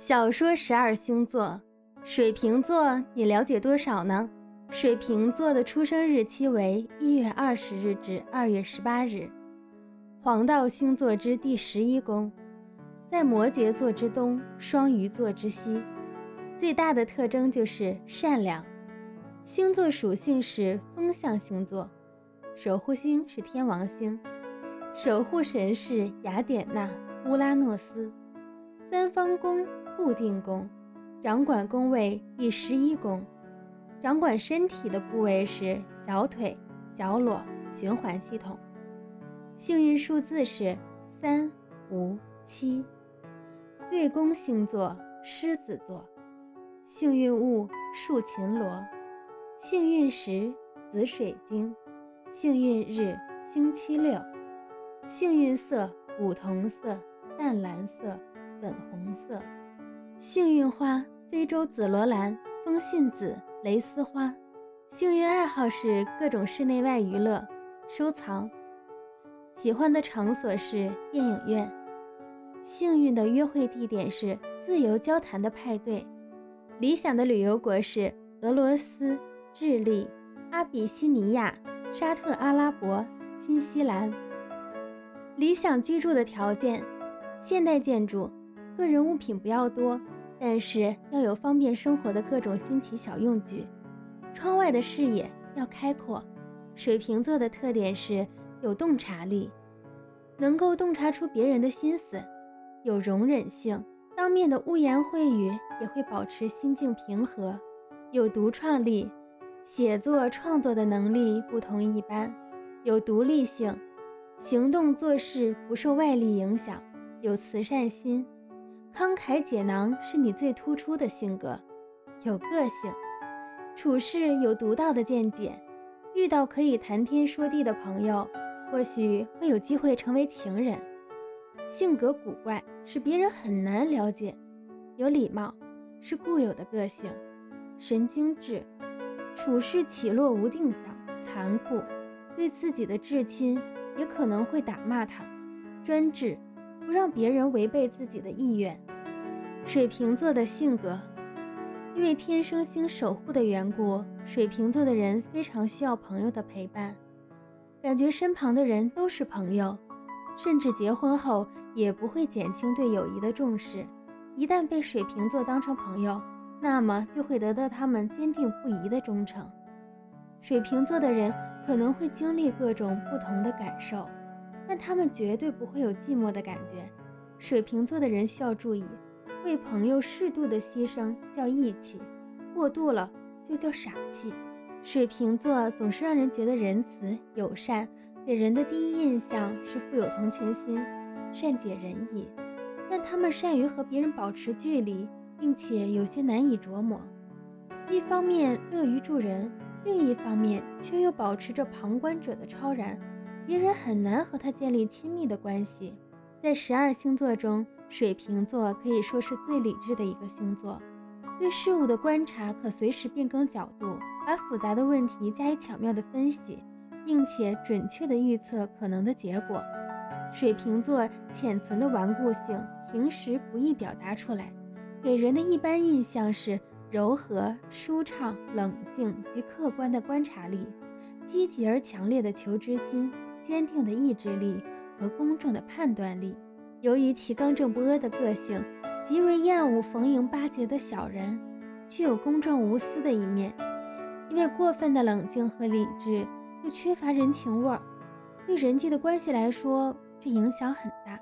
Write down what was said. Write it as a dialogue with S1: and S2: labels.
S1: 小说十二星座，水瓶座，你了解多少呢？水瓶座的出生日期为一月二十日至二月十八日，黄道星座之第十一宫，在摩羯座之东，双鱼座之西。最大的特征就是善良。星座属性是风象星座，守护星是天王星，守护神是雅典娜、乌拉诺斯。三方宫。固定宫，掌管宫位第十一宫，掌管身体的部位是小腿、脚裸、循环系统。幸运数字是三、五、七。对宫星座狮子座。幸运物树琴螺。幸运石紫水晶。幸运日星期六。幸运色古铜色、淡蓝色、粉红色。幸运花：非洲紫罗兰、风信子、蕾丝花。幸运爱好是各种室内外娱乐、收藏。喜欢的场所是电影院。幸运的约会地点是自由交谈的派对。理想的旅游国是俄罗斯、智利、阿比西尼亚、沙特阿拉伯、新西兰。理想居住的条件：现代建筑。个人物品不要多，但是要有方便生活的各种新奇小用具。窗外的视野要开阔。水瓶座的特点是有洞察力，能够洞察出别人的心思，有容忍性，当面的污言秽语也会保持心境平和，有独创力，写作创作的能力不同一般，有独立性，行动做事不受外力影响，有慈善心。慷慨解囊是你最突出的性格，有个性，处事有独到的见解，遇到可以谈天说地的朋友，或许会有机会成为情人。性格古怪是别人很难了解，有礼貌是固有的个性，神经质，处事起落无定向，残酷，对自己的至亲也可能会打骂他，专制。不让别人违背自己的意愿。水瓶座的性格，因为天生星守护的缘故，水瓶座的人非常需要朋友的陪伴，感觉身旁的人都是朋友，甚至结婚后也不会减轻对友谊的重视。一旦被水瓶座当成朋友，那么就会得到他们坚定不移的忠诚。水瓶座的人可能会经历各种不同的感受。但他们绝对不会有寂寞的感觉。水瓶座的人需要注意，为朋友适度的牺牲叫义气，过度了就叫傻气。水瓶座总是让人觉得仁慈友善，给人的第一印象是富有同情心、善解人意。但他们善于和别人保持距离，并且有些难以琢磨。一方面乐于助人，另一方面却又保持着旁观者的超然。别人很难和他建立亲密的关系。在十二星座中，水瓶座可以说是最理智的一个星座。对事物的观察可随时变更角度，把复杂的问题加以巧妙的分析，并且准确的预测可能的结果。水瓶座潜存的顽固性，平时不易表达出来，给人的一般印象是柔和、舒畅、冷静及客观的观察力，积极而强烈的求知心。坚定的意志力和公正的判断力。由于其刚正不阿的个性，极为厌恶逢迎巴结的小人，具有公正无私的一面。因为过分的冷静和理智，又缺乏人情味儿，对人际的关系来说，这影响很大。